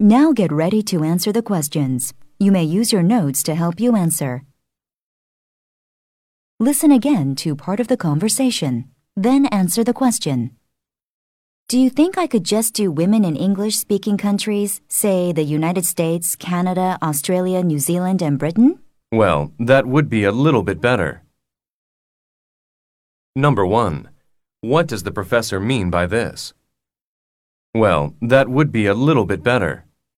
Now get ready to answer the questions. You may use your notes to help you answer. Listen again to part of the conversation, then answer the question. Do you think I could just do women in English speaking countries, say the United States, Canada, Australia, New Zealand, and Britain? Well, that would be a little bit better. Number 1. What does the professor mean by this? Well, that would be a little bit better.